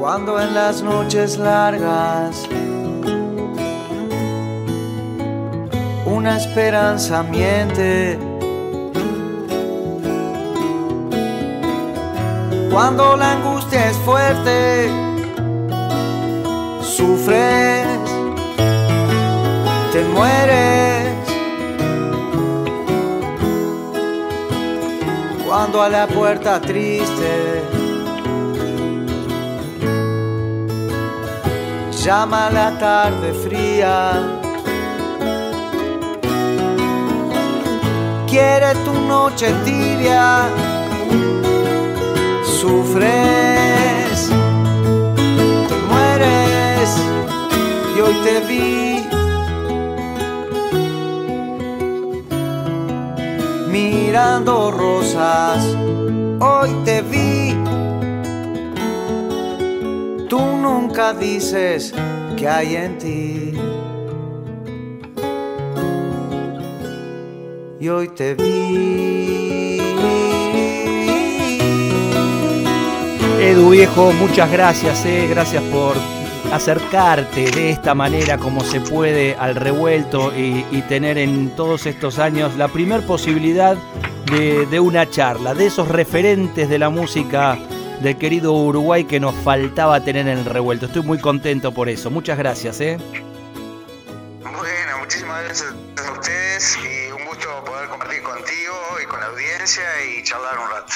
Cuando en las noches largas una esperanza miente. Cuando la angustia es fuerte, sufres, te mueres. Cuando a la puerta triste llama la tarde fría. quiere tu noche tibia. Sufres, te mueres y hoy te vi. Mirando rosas, hoy te nunca dices que hay en ti. y hoy te vi. Edu viejo, muchas gracias, eh. gracias por acercarte de esta manera como se puede al revuelto y, tener en todos estos años la primer posibilidad de, de, una charla, de esos referentes de la música del querido Uruguay que nos faltaba tener en el revuelto. Estoy muy contento por eso. Muchas gracias. ¿eh? Bueno, muchísimas gracias a ustedes poder compartir contigo y con la audiencia y charlar un rato.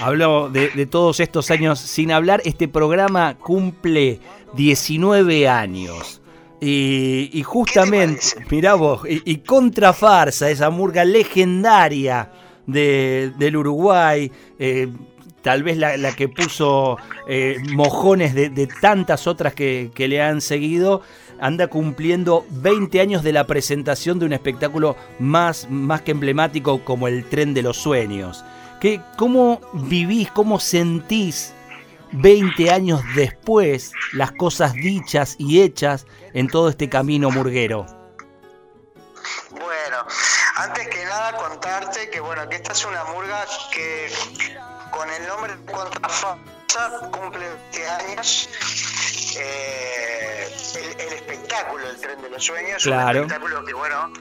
Hablo de, todos estos años sin hablar. Este programa cumple 19 años. Y, justamente, mirá vos, y, contrafarsa, esa murga legendaria del Uruguay, eh, tal vez la, que puso eh, mojones de, tantas otras que, le han seguido anda cumpliendo 20 años de la presentación de un espectáculo más, más que emblemático como el Tren de los Sueños. ¿Qué, ¿Cómo vivís, cómo sentís 20 años después las cosas dichas y hechas en todo este camino murguero? Bueno, antes que nada contarte que bueno, que esta es una murga que con el nombre de Contrafasa cumple 20 años. Eh, el, espectáculo del tren de los sueños, claro. un espectáculo que bueno,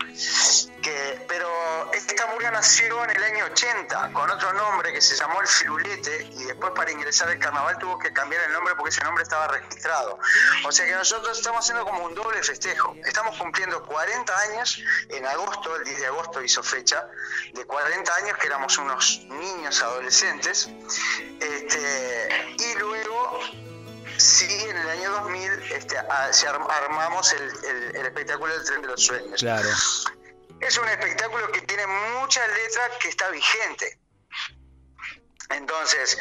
que, pero esta murga nació en el año 80 con otro nombre que se llamó el Firulete y después para ingresar al carnaval tuvo que cambiar el nombre porque ese nombre estaba registrado. O sea que nosotros estamos haciendo como un doble festejo. Estamos cumpliendo 40 años en agosto, el 10 de agosto hizo fecha, de 40 años que éramos unos niños adolescentes. Este, y luego Sí, en el año 2000 este, armamos el, espectáculo del Tren de los Sueños. Claro. Es un espectáculo que tiene muchas letras que está vigente. Entonces,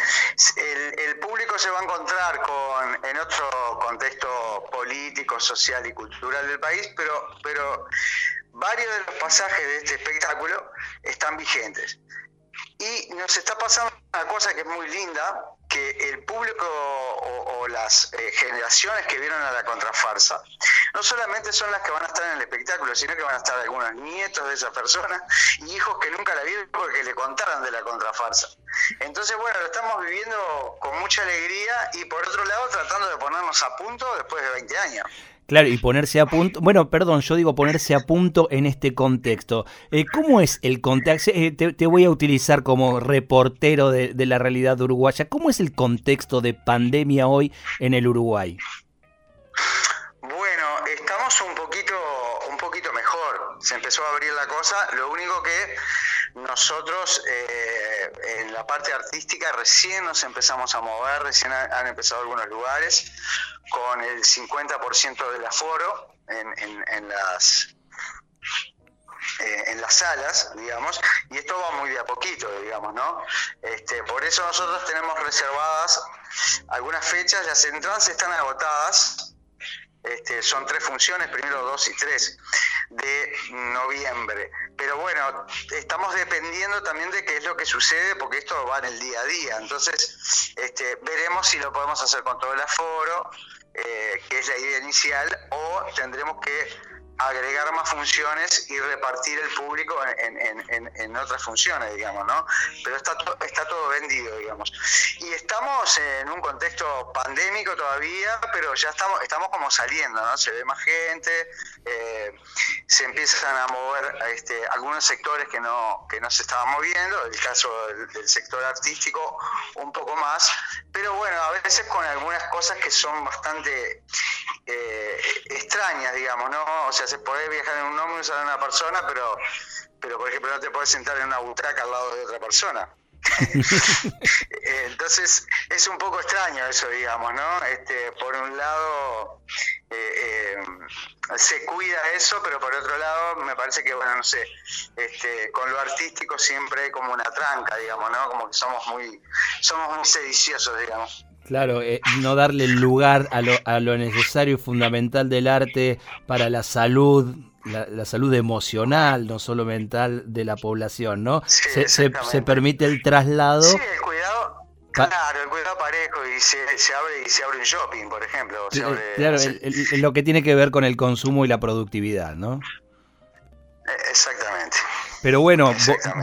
el, público se va a encontrar con, en otro contexto político, social y cultural del país, pero, pero varios de los pasajes de este espectáculo están vigentes. Y nos está pasando una cosa que es muy linda, que el público o, las eh, generaciones que vieron a la contrafarsa no solamente son las que van a estar en el espectáculo, sino que van a estar algunos nietos de esa persona y hijos que nunca la vieron porque le contaron de la contrafarsa. Entonces, bueno, lo estamos viviendo con mucha alegría y por otro lado tratando de ponernos a punto después de 20 años. Claro, y ponerse a punto, bueno, perdón, yo digo ponerse a punto en este contexto. Eh, ¿Cómo es el contexto? Eh, te, voy a utilizar como reportero de, la realidad uruguaya. ¿Cómo es el contexto de pandemia hoy en el Uruguay? Bueno, estamos un poquito. Se empezó a abrir la cosa. Lo único que nosotros eh, en la parte artística recién nos empezamos a mover, recién han empezado algunos lugares con el 50% del aforo en, en, las eh, en las salas, digamos, y esto va muy de a poquito, digamos, ¿no? Este, por eso nosotros tenemos reservadas algunas fechas, las entradas están agotadas. Este, son tres funciones, primero dos y tres de noviembre. Pero bueno, estamos dependiendo también de qué es lo que sucede, porque esto va en el día a día. Entonces, este, veremos si lo podemos hacer con todo el aforo, eh, que es la idea inicial, o tendremos que agregar más funciones y repartir el público en, otras funciones, digamos, ¿no? Pero está, está todo vendido, digamos. Y estamos en un contexto pandémico todavía, pero ya estamos, estamos como saliendo, ¿no? Se ve más gente, eh, se empiezan a mover este, algunos sectores que no, que no se estaban moviendo, el caso del, sector artístico un poco más, pero bueno, a veces con algunas cosas que son bastante eh, extrañas, digamos, ¿no? O sea, se puede viajar en un ómnibus a una persona, pero, pero por ejemplo no te puedes sentar en una butaca al lado de otra persona. Entonces es un poco extraño eso, digamos, ¿no? Este, por un lado eh, eh, se cuida eso, pero por otro lado me parece que, bueno, no sé, este, con lo artístico siempre hay como una tranca, digamos, ¿no? Como que somos muy, somos muy sediciosos, digamos. Claro, eh, no darle lugar a lo, a lo necesario y fundamental del arte para la salud, la, salud emocional, no solo mental de la población, ¿no? se, se, permite el traslado. Sí, el cuidado. Claro, el cuidado parejo y se, abre y se abre un shopping, por ejemplo. claro, lo que tiene que ver con el consumo y la productividad, ¿no? E, exactamente. Pero bueno,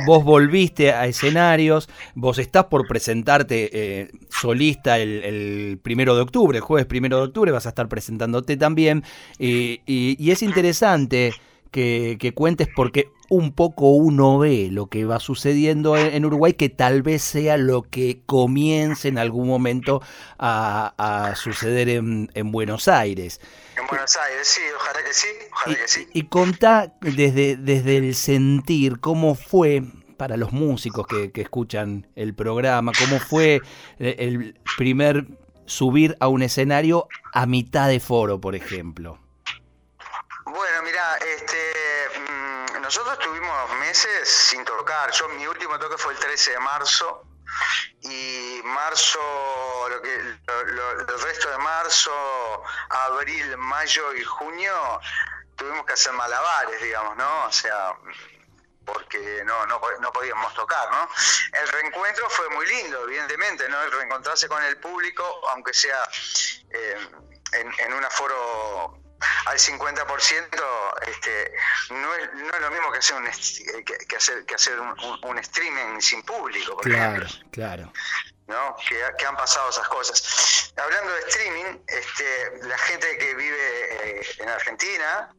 vos, volviste a escenarios, vos estás por presentarte eh, solista el, primero de octubre, el jueves primero de octubre, vas a estar presentándote también. y, es interesante que, que, cuentes porque un poco uno ve lo que va sucediendo en, Uruguay, que tal vez sea lo que comience en algún momento a, suceder en, Buenos Aires. En Buenos Aires, sí, ojalá que sí, ojalá y, que sí. Y contá desde, desde el sentir cómo fue para los músicos que, que escuchan el programa, cómo fue el primer subir a un escenario a mitad de foro, por ejemplo. Bueno, mira, este, nosotros tuvimos meses sin tocar. Yo mi último toque fue el 13 de marzo y marzo, lo que, el resto de marzo, abril, mayo y junio tuvimos que hacer malabares, digamos, ¿no? O sea, porque no, no, no podíamos tocar, ¿no? El reencuentro fue muy lindo, evidentemente, ¿no? El reencontrarse con el público, aunque sea eh, en, en un aforo al 50%, este, no, es, no es lo mismo que hacer un, que, hacer, que hacer un, streaming sin público, por claro, Claro. ¿no? Que, han pasado esas cosas. Hablando de streaming, este, la gente que vive eh, en Argentina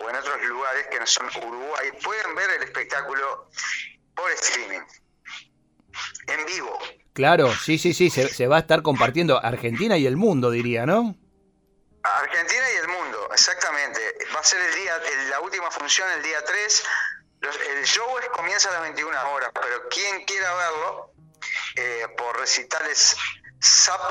o en otros lugares que no son Uruguay pueden ver el espectáculo por streaming, en vivo. Claro, sí, sí, sí, se, se va a estar compartiendo Argentina y el mundo, diría, ¿no? Argentina y el mundo, exactamente. Va a ser el día, la última función el día 3. el show es, comienza a las 21 horas, pero quien quiera verlo, eh, por recitales sap.com,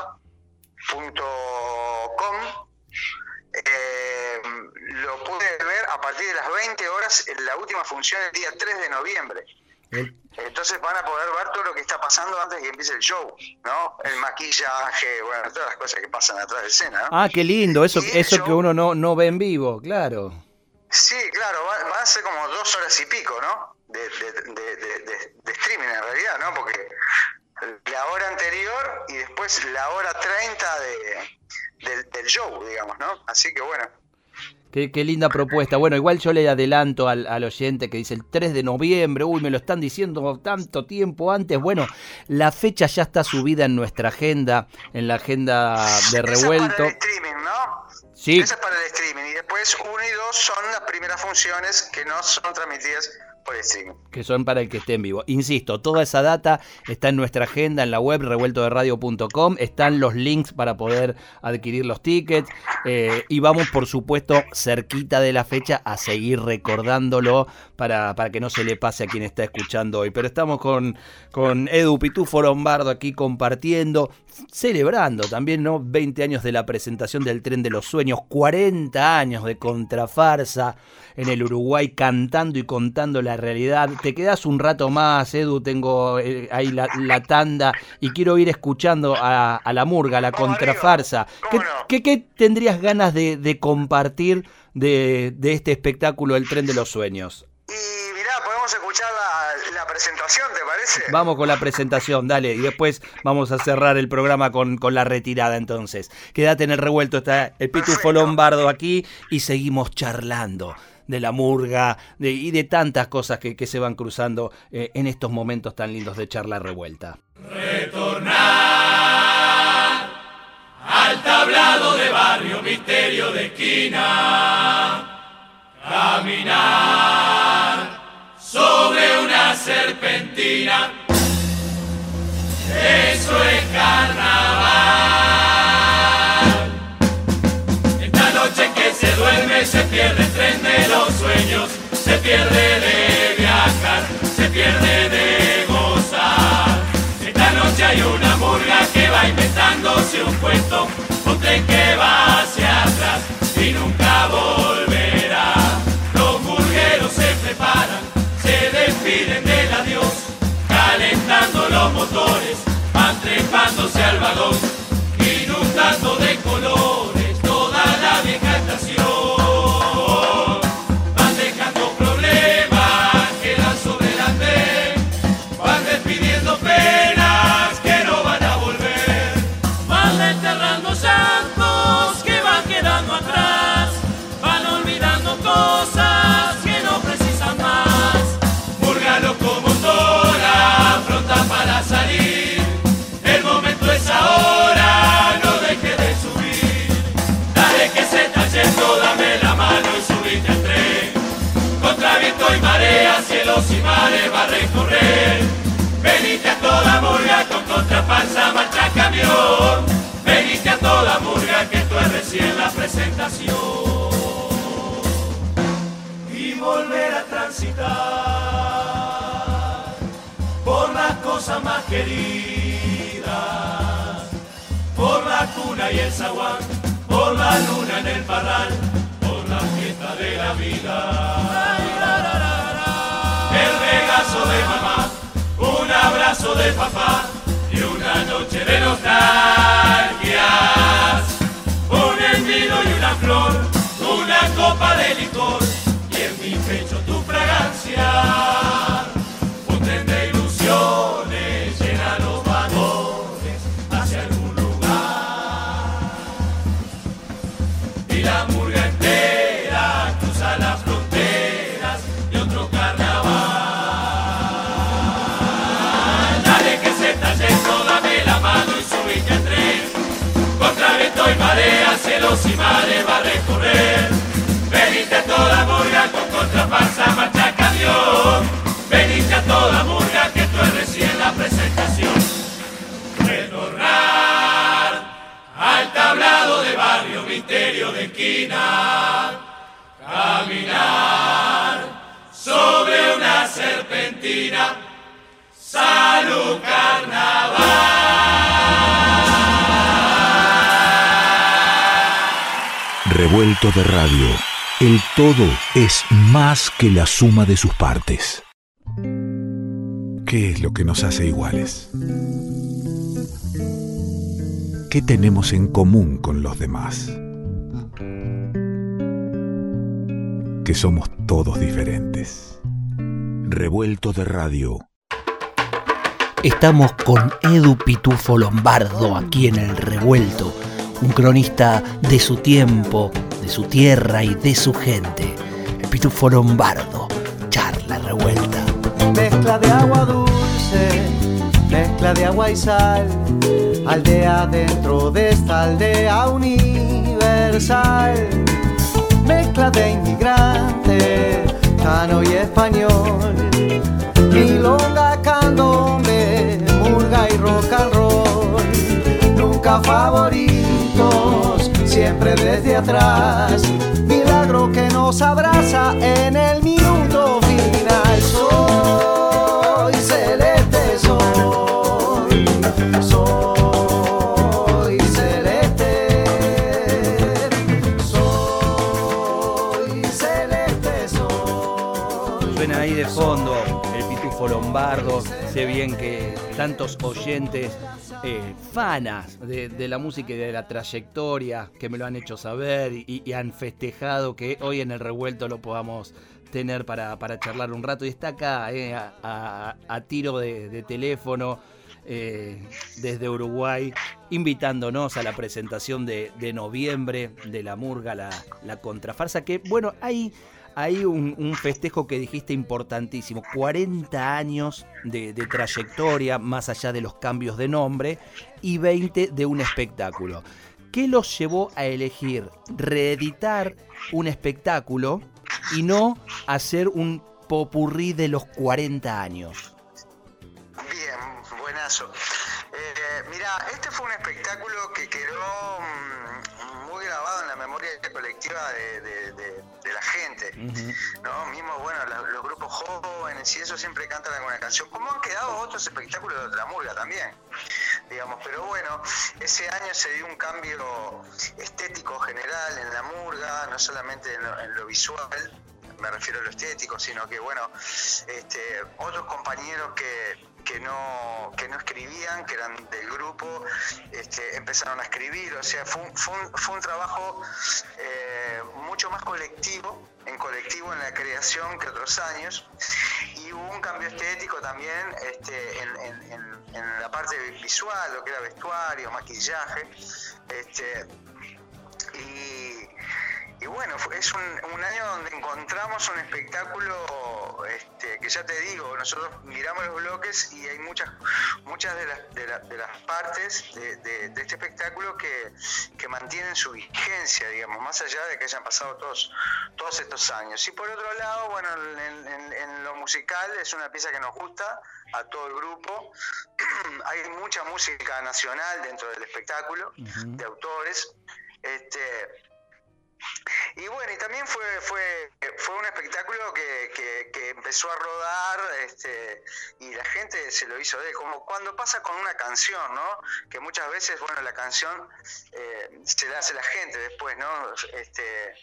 eh, lo puede ver a partir de las 20 horas en la última función el día 3 de noviembre. Entonces van a poder ver todo lo que está pasando antes de que empiece el show, ¿no? El maquillaje, bueno, todas las cosas que pasan atrás de escena, ¿no? Ah, qué lindo, eso, eso que uno no, no ve en vivo, claro. Sí, claro, va, a ser como dos horas y pico, ¿no? De, de, streaming en realidad, ¿no? Porque la hora anterior y después la hora 30 de, del show, digamos, ¿no? Así que bueno, Qué, linda propuesta. Bueno, igual yo le adelanto al, oyente que dice el 3 de noviembre, uy, me lo están diciendo tanto tiempo antes. Bueno, la fecha ya está subida en nuestra agenda, en la agenda de revuelto. Esa es para el streaming, ¿no? Sí. Esa es para el streaming. Y después uno y dos son las primeras funciones que no son transmitidas que son para el que esté en vivo. Insisto, toda esa data está en nuestra agenda en la web revueltoderadio.com. Están los links para poder adquirir los tickets. Eh, y vamos, por supuesto, cerquita de la fecha a seguir recordándolo para, para que no se le pase a quien está escuchando hoy. Pero estamos con, con Edu Pitufo Lombardo aquí compartiendo. Celebrando también, ¿no? 20 años de la presentación del Tren de los Sueños, 40 años de contrafarsa en el Uruguay cantando y contando la realidad. Te quedas un rato más, Edu, tengo eh, ahí la, tanda y quiero ir escuchando a, la murga, a la contrafarsa. ¿Qué, tendrías ganas de, compartir de, de este espectáculo El Tren de los Sueños? Y mirá, podemos escuchar presentación, ¿te parece? Vamos con la presentación, dale. Y después vamos a cerrar el programa con, con la retirada entonces. Quédate en el revuelto, está el Pitufo Lombardo aquí y seguimos charlando de la murga y de tantas cosas que, se van cruzando eh, en estos momentos tan lindos de charla revuelta. Retornar al tablado de barrio, misterio de esquina. Caminar sobre una serpentina. Eso es carnaval. Esta noche que se duerme se pierde el tren de los sueños, se pierde de viajar, se pierde de gozar. Esta noche hay una murga que va inventándose un cuento, un tren que va hacia atrás y nunca volverá. A recorrer. Venite a toda murga con contrapanza, marcha camión. Venite a toda murga que tú es recién la presentación. Y volver a transitar por las cosas más queridas, por la cuna y el zaguán, por la luna en el parral, por la fiesta de la vida papá y una noche de nostalgias. Un envido y una flor, una copa de licor y en mi pecho tu fragancia. Cielos y mares va a recorrer. Venite a toda murga con contrapasa, marcha camión. Venite a toda murga que tú es recién la presentación. Retornar al tablado de barrio, misterio de esquina. Caminar sobre una serpentina. Salud carnaval. Revuelto de radio. El todo es más que la suma de sus partes. ¿Qué es lo que nos hace iguales? ¿Qué tenemos en común con los demás? Que somos todos diferentes. Revuelto de radio. Estamos con Edu Pitufo Lombardo aquí en el Revuelto un cronista de su tiempo, de su tierra y de su gente. El Pitufo Lombardo, charla revuelta. Mezcla de agua dulce, mezcla de agua y sal, aldea dentro de esta aldea universal. Mezcla de inmigrante, cano y español, milonga, candombe, murga y rock and roll favoritos, siempre desde atrás. Milagro que nos abraza en el minuto final. Soy celeste, soy, soy celeste. Soy celeste, soy. Suena ahí de fondo el pitufo lombardo. Sé bien que tantos oyentes eh, fanas de, la música y de la trayectoria, que me lo han hecho saber y, han festejado que hoy en el revuelto lo podamos tener para, charlar un rato. Y está acá, eh, a, tiro de, teléfono. Eh, desde Uruguay, invitándonos a la presentación de, noviembre de la Murga, la, la contrafarsa, que bueno, hay hay un, festejo que dijiste importantísimo, 40 años de, trayectoria, más allá de los cambios de nombre, y 20 de un espectáculo. ¿Qué los llevó a elegir reeditar un espectáculo y no hacer un popurrí de los 40 años? Bien, buenazo. Eh, mira, este fue un espectáculo que quedó mm, muy grabado en la memoria colectiva de, la gente. ¿no? Mismo, bueno, los, grupos jóvenes y eso siempre cantan alguna canción. Como han quedado otros espectáculos de otra murga también. Digamos, pero bueno, ese año se dio un cambio estético general en la murga, no solamente en lo visual, me refiero a lo estético, sino que bueno, este, otros compañeros que, que no, que no escribían, que eran del grupo, este, empezaron a escribir, o sea, fue un, fue un, trabajo eh, mucho más colectivo, en colectivo en la creación que otros años, y hubo un cambio estético también este, en, en, la parte visual, lo que era vestuario, maquillaje, este, y y bueno, es un, año donde encontramos un espectáculo este, que ya te digo, nosotros miramos los bloques y hay muchas muchas de las, de, las partes de, este espectáculo que, mantienen su vigencia, digamos, más allá de que hayan pasado todos, todos estos años. Y por otro lado, bueno, en, lo musical es una pieza que nos gusta a todo el grupo. hay mucha música nacional dentro del espectáculo, de autores. Este, y bueno, y también fue, fue, fue un espectáculo que, que, empezó a rodar este, y la gente se lo hizo de como cuando pasa con una canción, ¿no? Que muchas veces, bueno, la canción eh, se la hace la gente después, ¿no? Este,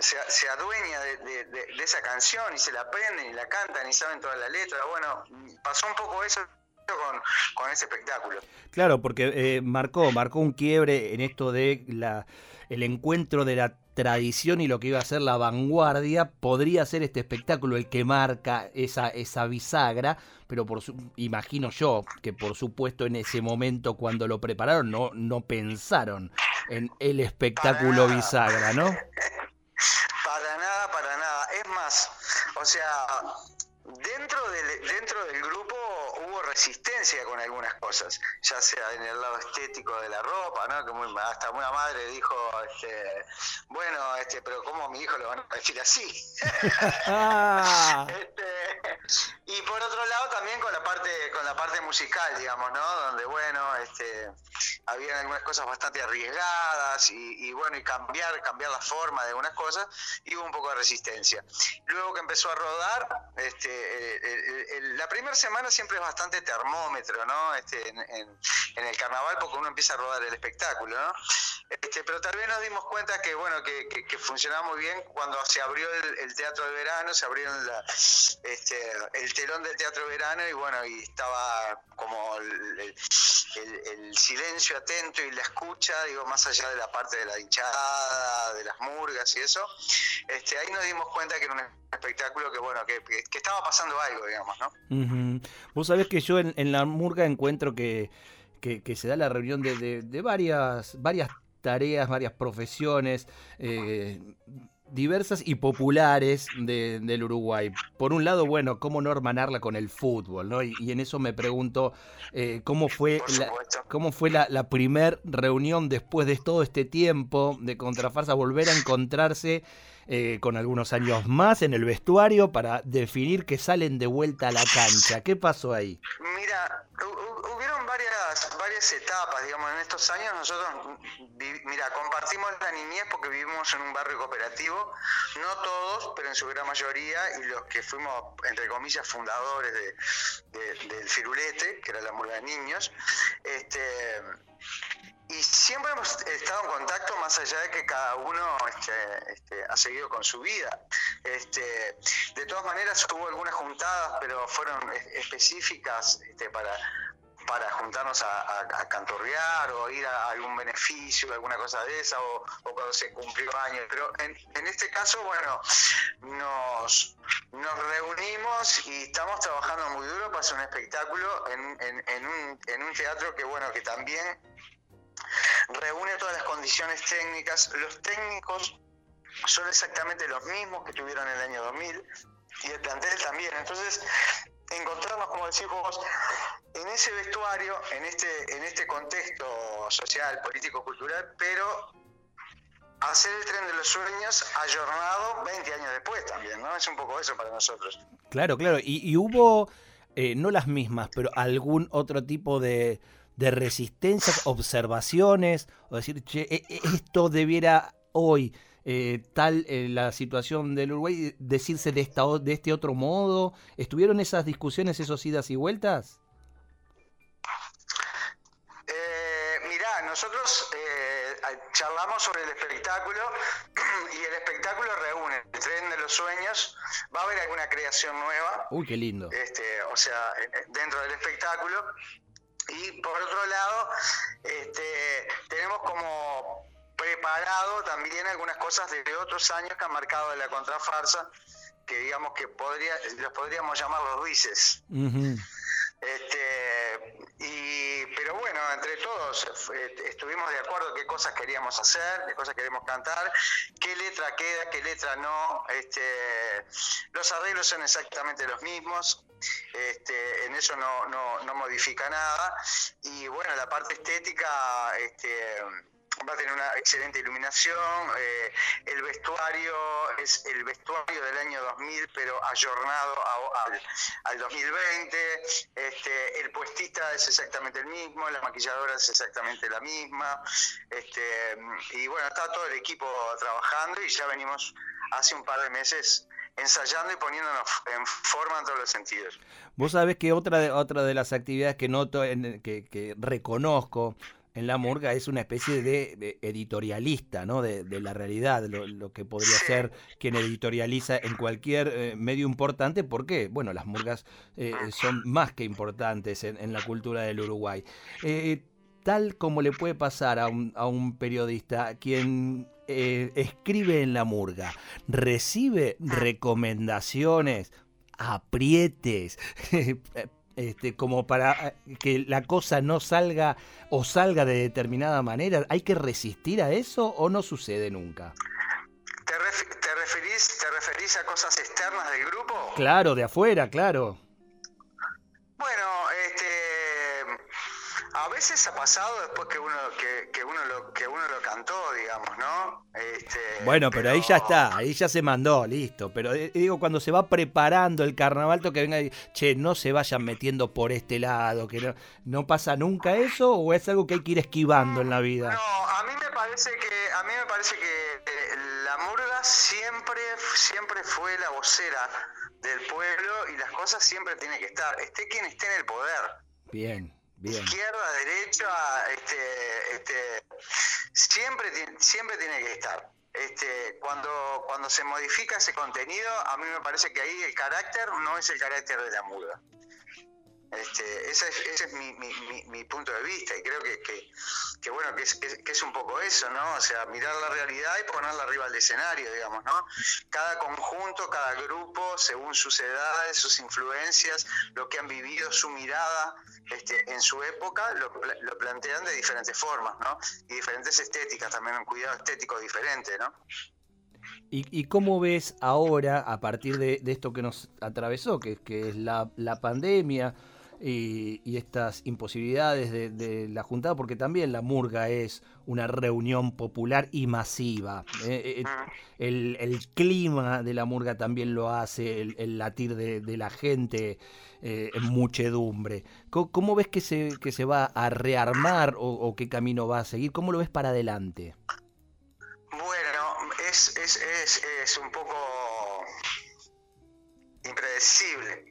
se, adueña de, esa canción y se la aprenden y la cantan y saben toda la letra. Bueno, pasó un poco eso con, con ese espectáculo. Claro, porque eh, marcó, marcó un quiebre en esto de la el encuentro de la tradición y lo que iba a ser la vanguardia, podría ser este espectáculo el que marca esa, esa bisagra, pero por imagino yo que por supuesto en ese momento cuando lo prepararon no, no pensaron en el espectáculo bisagra, ¿no? Para nada, para nada. Es más, o sea, dentro del, dentro del grupo resistencia con algunas cosas, ya sea en el lado estético de la ropa, ¿no? Que muy, hasta una madre dijo, este, bueno, este, pero ¿cómo a mi hijo lo van a decir así? este, y por otro lado también con la parte, con la parte musical, digamos, ¿no? Donde bueno, este, había algunas cosas bastante arriesgadas y, bueno, y cambiar, cambiar la forma de algunas cosas, y hubo un poco de resistencia. Luego que empezó a rodar, este, eh, la primera semana siempre es bastante termómetro, ¿no? Este, en, el carnaval, porque uno empieza a rodar el espectáculo, ¿no? Este, pero tal vez nos dimos cuenta que, bueno, que, funcionaba muy bien cuando se abrió el, teatro de verano, se abrió este, el telón del teatro de verano y bueno, y estaba como el, silencio atento y la escucha, digo, más allá de la parte de la hinchada, de las murgas y eso, este, ahí nos dimos cuenta que era un espectáculo que, bueno, que, estaba pasando algo, digamos, ¿no? Vos sabés que yo en, la murga encuentro que, que, se da la reunión de, de, varias, varias tareas, varias profesiones. Eh, diversas y populares del Uruguay. Por un lado, bueno, cómo no hermanarla con el fútbol, ¿no? Y, en eso me pregunto eh, cómo fue la, cómo fue la, la primer reunión después de todo este tiempo de Contrafarsa, volver a encontrarse eh, con algunos años más en el vestuario para definir que salen de vuelta a la cancha. ¿Qué pasó ahí? Mira, hubieron varias, varias etapas, digamos, en estos años nosotros, mira, compartimos la niñez porque vivimos en un barrio cooperativo, no todos, pero en su gran mayoría, y los que fuimos, entre comillas, fundadores de, del Firulete, que era la murga de niños, este y siempre hemos estado en contacto más allá de que cada uno este, este, ha seguido con su vida. Este, de todas maneras hubo algunas juntadas, pero fueron específicas este, para, para juntarnos a, cantorrear o ir a algún beneficio, alguna cosa de esa, o, cuando se cumplió años. Pero en, en, este caso, bueno, nos, nos reunimos y estamos trabajando muy duro para hacer un espectáculo en, en, en, un, en un teatro que, bueno, que también reúne todas las condiciones técnicas. Los técnicos son exactamente los mismos que tuvieron en el año 2000 y el plantel también. Entonces, encontrarnos, como decís vos, en ese vestuario, en este, en este contexto social, político, cultural, pero hacer el tren de los sueños ayornado 20 años después también, ¿no? Es un poco eso para nosotros. Claro, claro. Y, hubo, eh, no las mismas, pero algún otro tipo de de resistencias, observaciones, o decir, che, e, e, esto debiera hoy, eh, tal eh, la situación del Uruguay, decirse de, esta, de este otro modo. ¿Estuvieron esas discusiones, esos idas y vueltas? Eh, mirá, nosotros charlamos sobre el espectáculo y el espectáculo reúne el tren de los sueños. Va a haber alguna creación nueva. Uy, qué lindo. Este, o sea, dentro del espectáculo. Y por otro lado, este, tenemos como preparado también algunas cosas de otros años que han marcado la contrafarsa, que digamos que podría, los podríamos llamar los Luises. Este, y, pero bueno, entre todos eh, estuvimos de acuerdo qué cosas queríamos hacer, qué cosas queremos cantar, qué letra queda, qué letra no. Este, los arreglos son exactamente los mismos, este, en eso no, no, no modifica nada. Y bueno, la parte estética, este, va a tener una excelente iluminación, eh, el vestuario es el vestuario del año 2000, pero ayornado al, 2020, este, el puestista es exactamente el mismo, la maquilladora es exactamente la misma, este, y bueno, está todo el equipo trabajando y ya venimos hace un par de meses ensayando y poniéndonos en forma en todos los sentidos. Vos sabés que otra de, otra de las actividades que noto, que, que reconozco, en la murga es una especie de, editorialista, ¿no? De, la realidad, lo, que podría ser quien editorializa en cualquier eh, medio importante, porque, bueno, las murgas eh, son más que importantes en, la cultura del Uruguay. Eh, tal como le puede pasar a un, a un periodista, quien escribe en la murga, recibe recomendaciones, aprietes, este, como para eh, que la cosa no salga o salga de determinada manera? ¿Hay que resistir a eso o no sucede nunca? ¿Te, referís, ¿Te referís a cosas externas del grupo? Claro, de afuera, claro. Bueno, a veces ha pasado después que uno que, uno lo que uno lo cantó digamos no este, bueno pero, ahí ya está ahí ya se mandó listo. Pero eh, digo cuando se va preparando el carnaval que venga y, che no se vayan metiendo por este lado que no, no pasa nunca eso o es algo que hay que ir esquivando en la vida no a mí me parece que a mí me parece que eh, la murga siempre siempre fue la vocera del pueblo y las cosas siempre tienen que estar esté quien esté en el poder. Bien Izquierda, derecha, este, este, siempre, siempre tiene que estar. Este, cuando, cuando se modifica ese contenido, a mí me parece que ahí el carácter no es el carácter de la muda. Este, ese es, mi, mi, mi, punto de vista y creo que, que, bueno, que es, que es, un poco eso, ¿no? O sea, mirar la realidad y ponerla arriba del escenario, digamos, ¿no? Cada conjunto, cada grupo, según sus edades, sus influencias, lo que han vivido, su mirada este, en su época, lo, lo plantean de diferentes formas, ¿no? Y diferentes estéticas, también un cuidado estético diferente, ¿no? ¿Y, ¿Y, cómo ves ahora, a partir de, de esto que nos atravesó, que, que es la, la pandemia, y, estas imposibilidades de, la juntada, porque también la murga es una reunión popular y masiva. Eh, eh, el, clima de la murga también lo hace, el, latir de, la gente eh, en muchedumbre. ¿Cómo, ves que se, que se va a rearmar o, qué camino va a seguir? ¿Cómo lo ves para adelante? Bueno, es, es, es, es un poco impredecible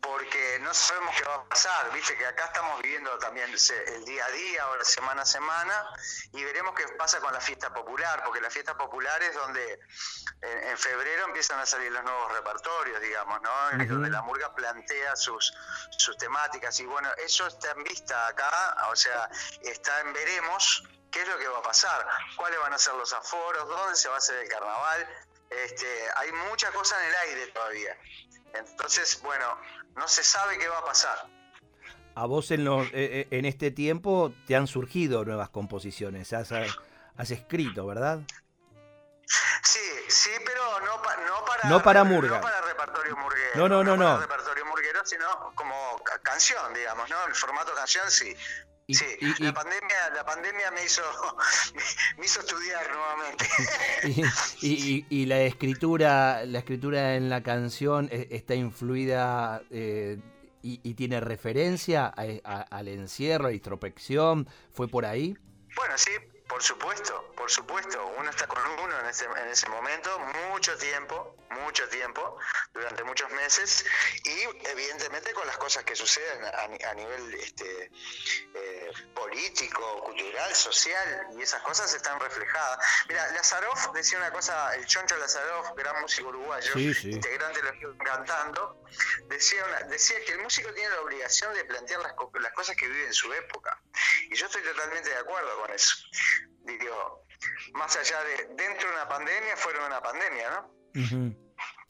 porque no sabemos qué va a pasar, viste que acá estamos viviendo también el día a día, ahora semana a semana, y veremos qué pasa con la fiesta popular, porque la fiesta popular es donde en, febrero empiezan a salir los nuevos repertorios, digamos, ¿no? Donde la murga plantea sus, sus temáticas, y bueno, eso está en vista acá, o sea, está en veremos qué es lo que va a pasar, cuáles van a ser los aforos, dónde se va a hacer el carnaval, este, hay mucha cosa en el aire todavía. Entonces, bueno, no se sabe qué va a pasar. A vos en, los, eh, eh, en este tiempo te han surgido nuevas composiciones, has, has escrito, ¿verdad? Sí, sí, pero no, no para no para murga. No para repertorio murguero. No, no, no, no. repertorio murguero, sino como canción, digamos, ¿no? El formato canción sí. Sí, la, pandemia, la pandemia me hizo, me hizo estudiar nuevamente. y, y, la escritura, la escritura en la canción eh, está influida eh, y, tiene referencia al encierro, a la introspección, ¿fue por ahí? Bueno, sí, por supuesto, por supuesto. Uno está con uno en ese, en ese momento, mucho tiempo, mucho tiempo, durante muchos meses, y evidentemente con las cosas que suceden a, nivel este, eh, político, cultural, social, y esas cosas están reflejadas. Mira, Lazaroff decía una cosa, el Choncho Lazaroff, gran músico uruguayo, integrante de los cantando, decía, decía que el músico tiene la obligación de plantear las, las cosas que vive en su época. Y yo estoy totalmente de acuerdo con eso. Digo, más allá de dentro de una pandemia, fuera una pandemia, ¿no?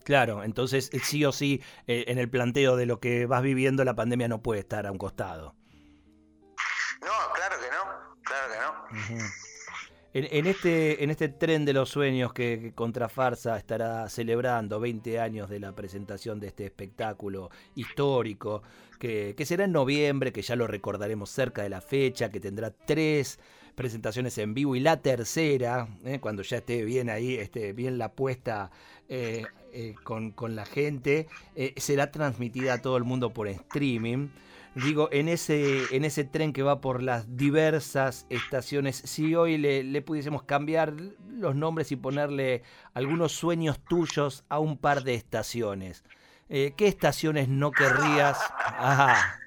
Claro, entonces eh, sí o sí, eh, en el planteo de lo que vas viviendo, la pandemia no puede estar a un costado. No, claro que no, claro que no. en, este, en este tren de los sueños que, Contrafarsa estará celebrando 20 años de la presentación de este espectáculo histórico, que, será en noviembre, que ya lo recordaremos cerca de la fecha, que tendrá tres presentaciones en vivo y la tercera, eh, cuando ya esté bien ahí, esté bien la puesta eh, eh, con, con, la gente, será transmitida a todo el mundo por streaming. Digo, en ese, en ese tren que va por las diversas estaciones, si hoy le pudiésemos cambiar los nombres y ponerle algunos sueños tuyos a un par de estaciones, ¿qué estaciones no querrías? Ajá.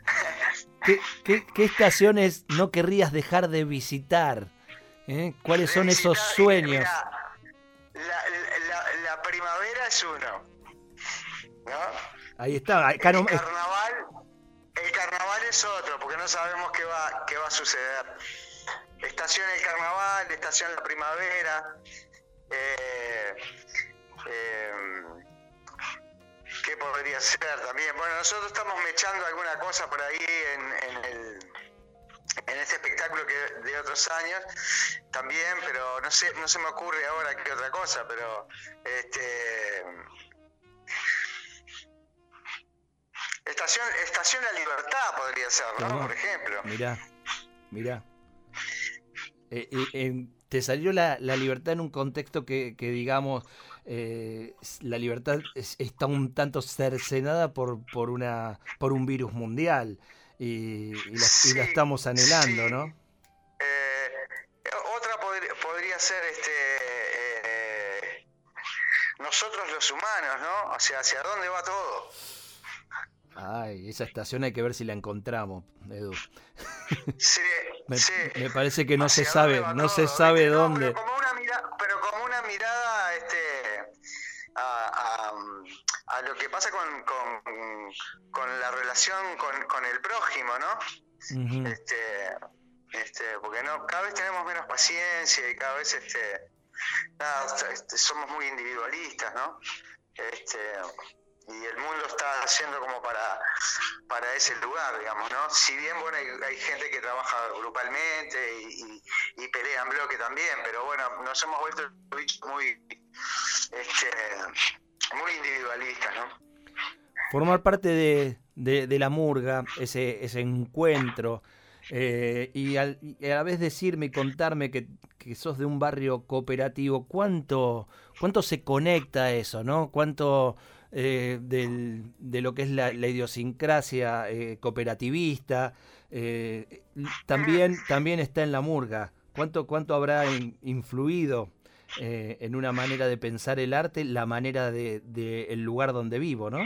¿Qué, estaciones no querrías dejar de visitar? ¿Eh? ¿Cuáles son esos sueños? la, primavera es uno. Ahí está. el, carnaval, el carnaval es otro, porque no sabemos qué va, qué va a suceder. Estación el carnaval, estación la primavera. Eh, eh, ¿Qué podría ser también? Bueno, nosotros estamos mechando alguna cosa por ahí en, el, en este espectáculo que de otros años también, pero no sé, no se me ocurre ahora qué otra cosa, pero este Estación, Estación La Libertad podría ser, ¿no? Por ejemplo. Mirá, mirá. Eh, eh, te salió la, la, libertad en un contexto que, que digamos, eh, la libertad está un tanto cercenada por, por, una, por un virus mundial y, la, estamos anhelando, ¿no? Eh, otra podría, ser este eh, nosotros los humanos, ¿no? O sea, ¿hacia dónde va todo? Ay, esa estación hay que ver si la encontramos, Edu. Sí, me, parece que no se sabe, no se sabe dónde como una mirada, pero como una mirada este, a, a, lo que pasa con, con, la relación con, con, el prójimo, ¿no? este, este, porque no, cada vez tenemos menos paciencia y cada vez este, este somos muy individualistas, ¿no? Este, y el mundo está haciendo como para, para ese lugar, digamos, ¿no? Si bien, bueno, hay, gente que trabaja grupalmente y, y, pelea en bloque también, pero bueno, nos hemos vuelto muy, este, muy individualistas, ¿no? Formar parte de, de, la murga, ese, ese encuentro, eh, y, al, y, a la vez decirme y contarme que, que, sos de un barrio cooperativo, ¿cuánto, cuánto se conecta eso, no? ¿Cuánto eh, del, de lo que es la, idiosincrasia eh, cooperativista, también, también está en la murga. ¿Cuánto, cuánto habrá influido en una manera de pensar el arte, la manera del de, el lugar donde vivo, no?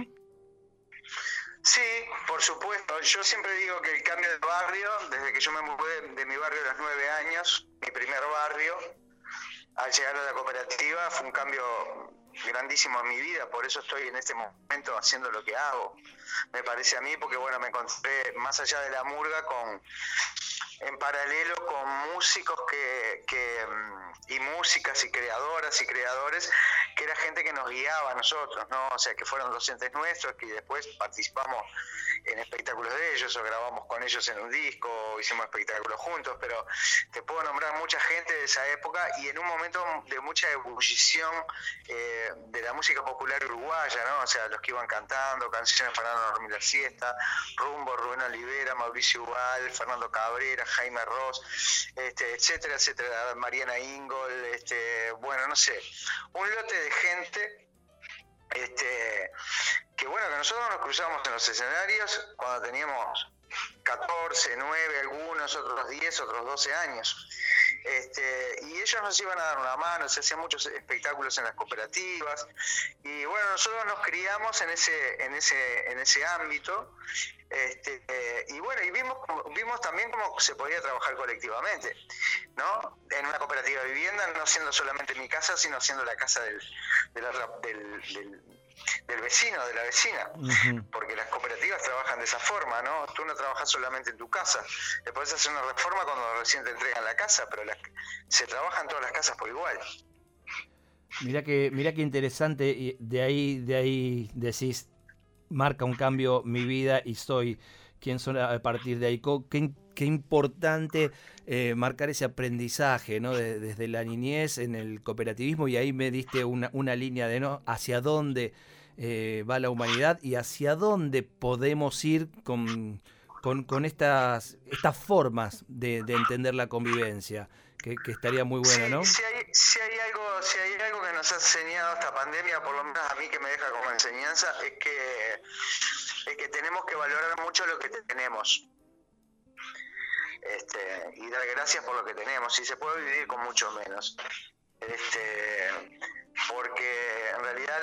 Sí, por supuesto. Yo siempre digo que el cambio de barrio, desde que yo me mudé de mi barrio a los nueve años, mi primer barrio, al llegar a la cooperativa, fue un cambio grandísimo en mi vida, por eso estoy en este momento haciendo lo que hago, me parece a mí, porque bueno, me encontré más allá de la murga con en paralelo con músicos que, que, mm, y músicas y creadoras y creadores que era gente que nos guiaba a nosotros, ¿no? O sea, que fueron docentes nuestros que después participamos en espectáculos de ellos o grabamos con ellos en un disco o hicimos espectáculos juntos, pero te puedo nombrar mucha gente de esa época y en un momento de mucha ebullición eh, de la música popular uruguaya, ¿no? O sea, los que iban cantando canciones para no dormir la siesta, Rumbo, Rubén Olivera, Mauricio Ubal, Fernando Cabrera, Jaime Ross, este, etcétera, etcétera, Mariana Ingol, este, bueno, no sé, un lote de gente este, que bueno, que nosotros nos cruzamos en los escenarios cuando teníamos 14, 9, algunos, otros 10, otros 12 años. Este, y ellos nos iban a dar una mano, se hacían muchos espectáculos en las cooperativas y bueno, nosotros nos criamos en ese, en ese, en ese ámbito este, y bueno, y vimos, vimos también cómo se podía trabajar colectivamente, ¿no? En una cooperativa de vivienda, no siendo solamente mi casa, sino siendo la casa del, del, del vecino, de la vecina, porque las cooperativas trabajan de esa forma, ¿no? Tú no trabajas solamente en tu casa, le podés hacer una reforma cuando recién te entregan la casa, pero se trabajan todas las casas por igual. Mira que, mira qué interesante, y de ahí, de ahí decís, marca un cambio mi vida y soy quien soy a partir de ahí. Qué, qué importante eh, marcar ese aprendizaje, ¿no? desde la niñez en el cooperativismo y ahí me diste una, una línea de no hacia dónde eh, va la humanidad y hacia dónde podemos ir con, con, estas, estas formas de, entender la convivencia. Que, estaría muy bueno, ¿no? Si hay, si, hay algo, si hay algo que nos ha enseñado esta pandemia, por lo menos a mí que me deja como enseñanza, es que, es que tenemos que valorar mucho lo que tenemos. Este, y dar gracias por lo que tenemos. Y se puede vivir con mucho menos. Este, porque en realidad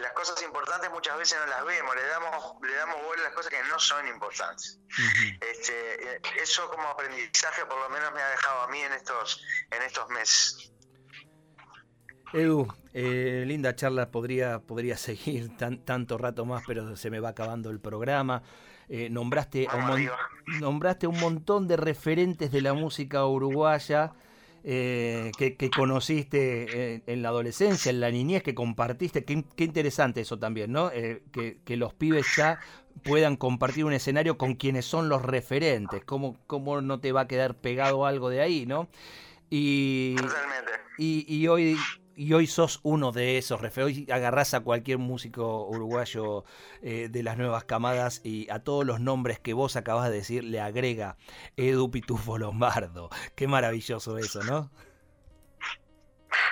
las, cosas importantes muchas veces no las vemos, le damos, le damos bola a las cosas que no son importantes. este, eso como aprendizaje por lo menos me ha dejado a mí en estos, en estos meses. Edu, eh, linda charla, podría, podría seguir tan, tanto rato más, pero se me va acabando el programa. Eh, nombraste, un nombraste un montón de referentes de la música uruguaya. Eh, que, conociste en, la adolescencia, en la niñez, que compartiste. Qué, interesante eso también, ¿no? Eh, que, los pibes ya puedan compartir un escenario con quienes son los referentes. ¿Cómo, cómo no te va a quedar pegado algo de ahí, no? Y, y, y hoy y hoy sos uno de esos referentes. Hoy agarrás a cualquier músico uruguayo eh, de las nuevas camadas y a todos los nombres que vos acabas de decir le agrega Edu Pitufo Lombardo. Qué maravilloso eso, ¿no?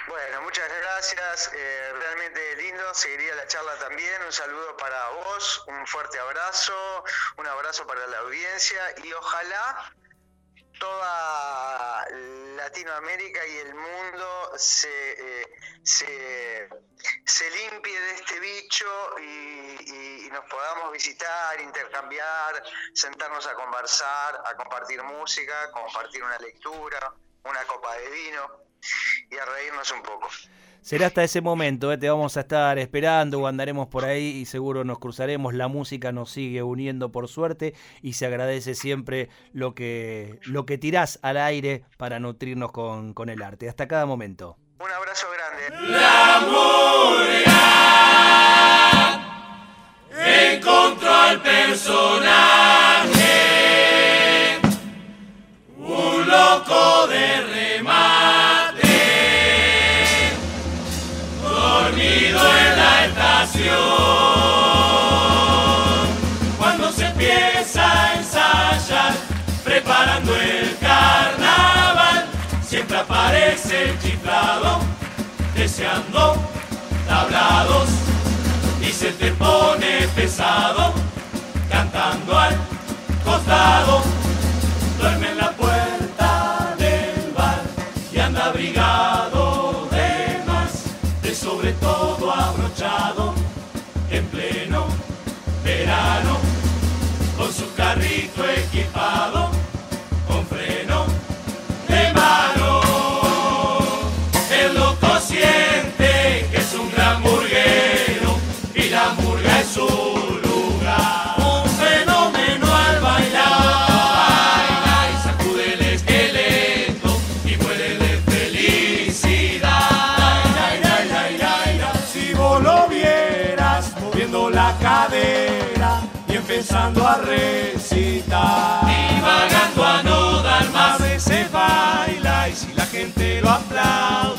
Bueno, muchas gracias. Eh, realmente lindo. Seguiría la charla también. Un saludo para vos, un fuerte abrazo, un abrazo para la audiencia y ojalá toda Latinoamérica y el mundo se, eh, se, se, limpie de este bicho y, nos podamos visitar, intercambiar, sentarnos a conversar, a compartir música, compartir una lectura, una copa de vino y a reírnos un poco. Será hasta ese momento, ¿eh? te vamos a estar esperando o andaremos por ahí y seguro nos cruzaremos. La música nos sigue uniendo por suerte y se agradece siempre lo que, lo que tirás al aire para nutrirnos con, con el arte. Hasta cada momento. Un abrazo grande. La encontró al personaje, un loco de Cuando se empieza a ensayar, preparando el carnaval, siempre aparece el chiflado, deseando tablados, y se te pone pesado, cantando al costado, duerme en la puerta del bar y anda abrigado de más, de sobre todo abrochado en pleno verano, con su carrito equipado. Baila y si la gente lo aplaude,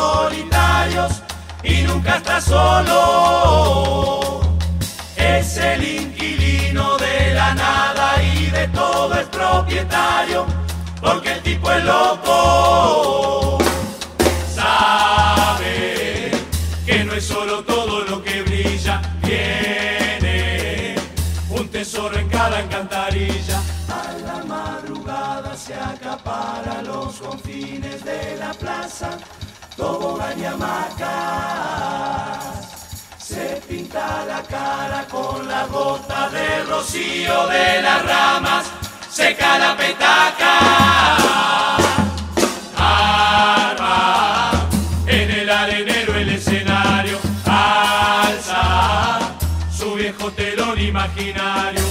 solitarios y nunca está solo. Es el inquilino de la nada y de todo es propietario, porque el tipo es loco. Sabe que no es solo todo lo que brilla, tiene un tesoro en cada encantarilla. A la madrugada se acapara los confines de la plaza, tobogán y hamacas. Se pinta la cara con la gota de rocío de las ramas, seca la petaca. Arma en el arenero el escenario, alza su viejo telón imaginario.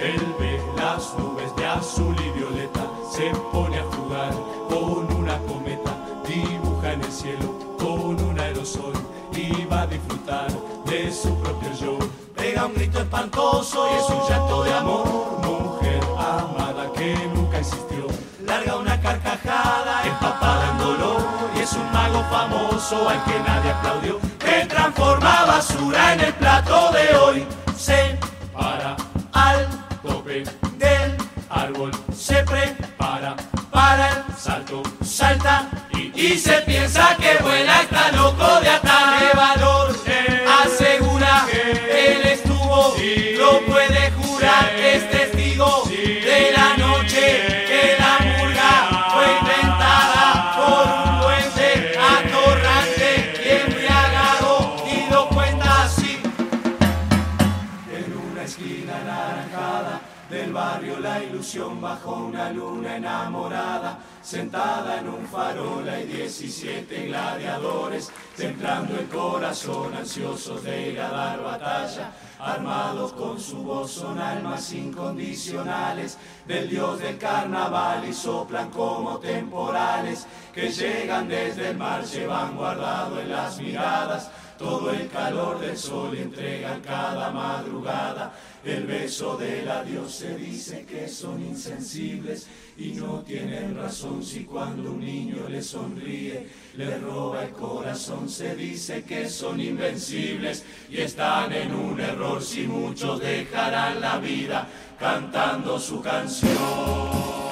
Él ve las nubes de azul y violeta, se pone a con un aerosol y va a disfrutar de su propio show. Pega un grito espantoso y es un llanto de amor, mujer amada que nunca existió. Larga una carcajada empapada en dolor y es un mago famoso al que nadie aplaudió. Que transforma basura en el plato de hoy. Se para al tope del árbol, se prepara para el salto, salta y, y se piensa que vuela, está loco de atar. ¡Qué valor! Asegura que él estuvo, lo puede jurar que es bajo una luna enamorada, sentada en un farol hay 17 gladiadores, templando el corazón, ansiosos de ir a dar batalla, armados con su voz son almas incondicionales del dios del carnaval y soplan como temporales que llegan desde el mar, llevan guardado en las miradas todo el calor del sol entregan cada madrugada el beso del adiós. Se dice que son insensibles y no tienen razón si cuando un niño le sonríe le roba el corazón. Se dice que son invencibles y están en un error si muchos dejarán la vida cantando su canción.